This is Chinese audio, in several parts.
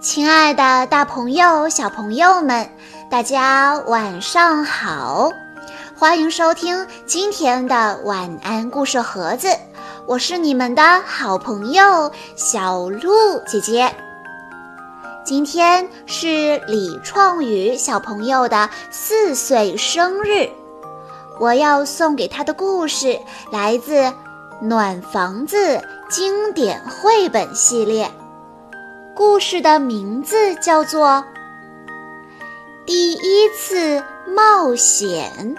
亲爱的，大朋友、小朋友们，大家晚上好！欢迎收听今天的晚安故事盒子，我是你们的好朋友小鹿姐姐。今天是李创宇小朋友的四岁生日，我要送给他的故事来自《暖房子》经典绘本系列。故事的名字叫做《第一次冒险》。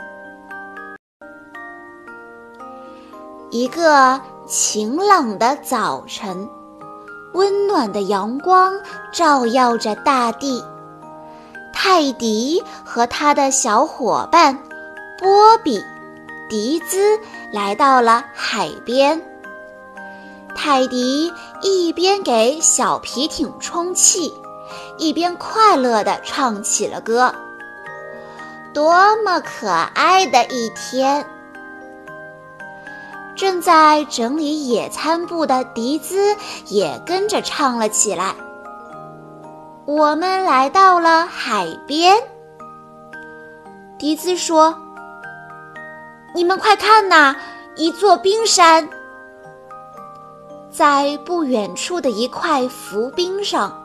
一个晴朗的早晨，温暖的阳光照耀着大地。泰迪和他的小伙伴波比、迪兹来到了海边。泰迪一边给小皮艇充气，一边快乐地唱起了歌。多么可爱的一天！正在整理野餐布的迪兹也跟着唱了起来。我们来到了海边。迪兹说：“你们快看呐，一座冰山！”在不远处的一块浮冰上，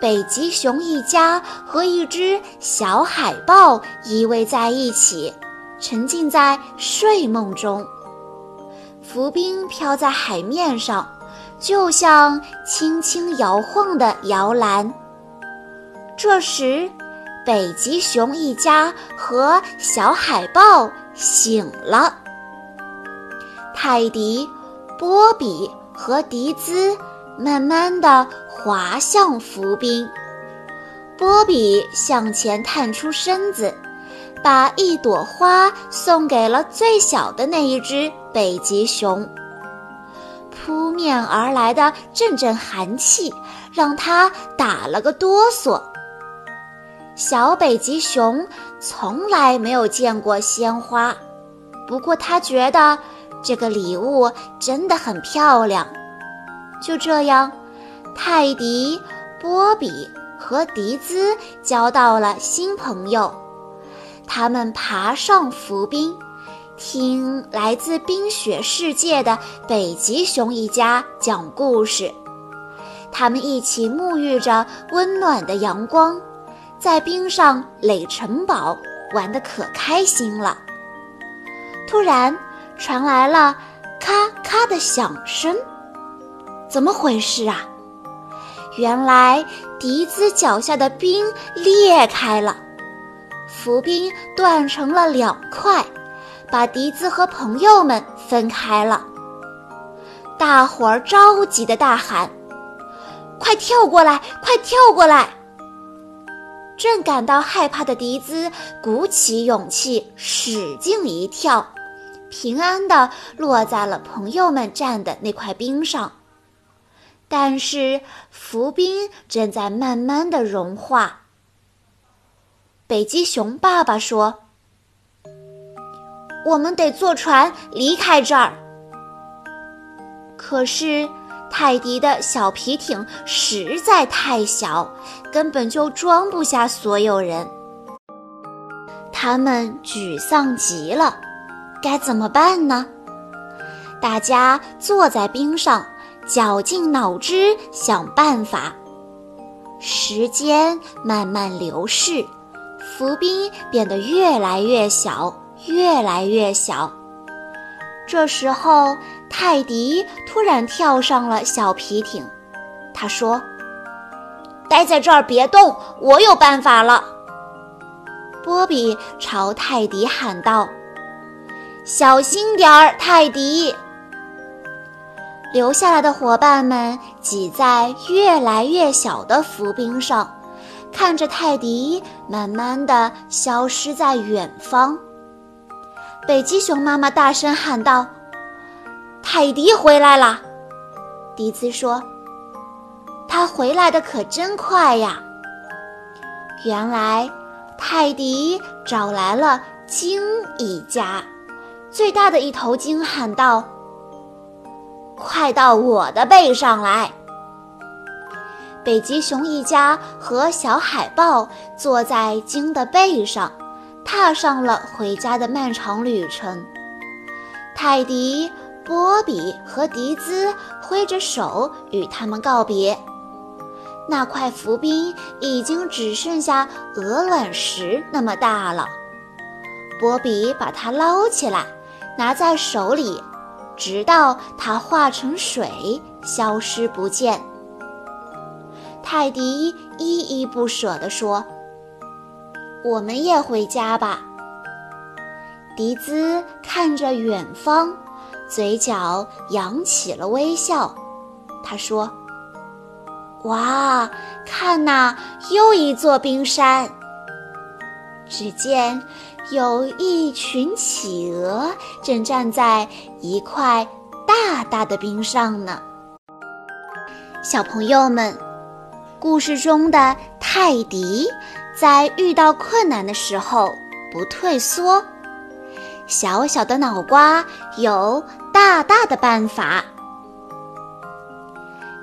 北极熊一家和一只小海豹依偎在一起，沉浸在睡梦中。浮冰飘在海面上，就像轻轻摇晃的摇篮。这时，北极熊一家和小海豹醒了。泰迪、波比。和迪兹慢慢地滑向浮冰，波比向前探出身子，把一朵花送给了最小的那一只北极熊。扑面而来的阵阵寒气让他打了个哆嗦。小北极熊从来没有见过鲜花，不过他觉得。这个礼物真的很漂亮。就这样，泰迪、波比和迪兹交到了新朋友。他们爬上浮冰，听来自冰雪世界的北极熊一家讲故事。他们一起沐浴着温暖的阳光，在冰上垒城堡，玩得可开心了。突然。传来了咔咔的响声，怎么回事啊？原来迪兹脚下的冰裂开了，浮冰断成了两块，把迪兹和朋友们分开了。大伙儿着急的大喊：“快跳过来，快跳过来！”正感到害怕的迪兹鼓起勇气，使劲一跳。平安地落在了朋友们站的那块冰上，但是浮冰正在慢慢的融化。北极熊爸爸说：“我们得坐船离开这儿。”可是泰迪的小皮艇实在太小，根本就装不下所有人，他们沮丧极了。该怎么办呢？大家坐在冰上，绞尽脑汁想办法。时间慢慢流逝，浮冰变得越来越小，越来越小。这时候，泰迪突然跳上了小皮艇。他说：“待在这儿别动，我有办法了。”波比朝泰迪喊道。小心点儿，泰迪！留下来的伙伴们挤在越来越小的浮冰上，看着泰迪慢慢的消失在远方。北极熊妈妈大声喊道：“泰迪回来了！”迪兹说：“他回来的可真快呀！”原来，泰迪找来了鲸一家。最大的一头鲸喊道：“快到我的背上来！”北极熊一家和小海豹坐在鲸的背上，踏上了回家的漫长旅程。泰迪、波比和迪兹挥着手与他们告别。那块浮冰已经只剩下鹅卵石那么大了。波比把它捞起来，拿在手里，直到它化成水，消失不见。泰迪依依不舍地说：“我们也回家吧。”迪兹看着远方，嘴角扬起了微笑。他说：“哇，看那又一座冰山！只见有一群企鹅正站在一块大大的冰上呢。”小朋友们，故事中的泰迪在遇到困难的时候不退缩。小小的脑瓜有大大的办法。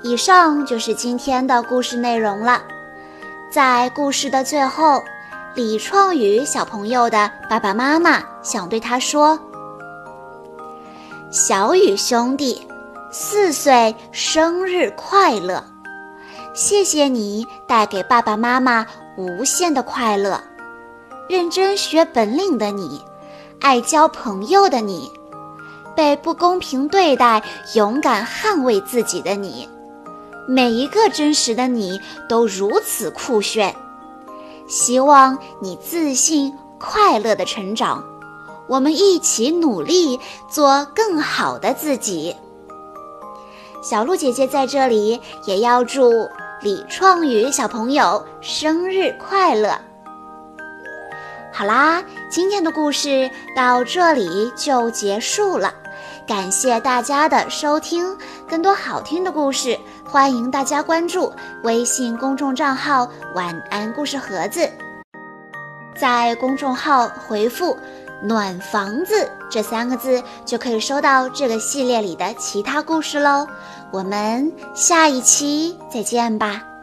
以上就是今天的故事内容了。在故事的最后，李创宇小朋友的爸爸妈妈想对他说：“小雨兄弟，四岁生日快乐！谢谢你带给爸爸妈妈无限的快乐。认真学本领的你。”爱交朋友的你，被不公平对待，勇敢捍卫自己的你，每一个真实的你都如此酷炫。希望你自信快乐的成长，我们一起努力做更好的自己。小鹿姐姐在这里也要祝李创宇小朋友生日快乐。好啦，今天的故事到这里就结束了，感谢大家的收听。更多好听的故事，欢迎大家关注微信公众账号“晚安故事盒子”。在公众号回复“暖房子”这三个字，就可以收到这个系列里的其他故事喽。我们下一期再见吧。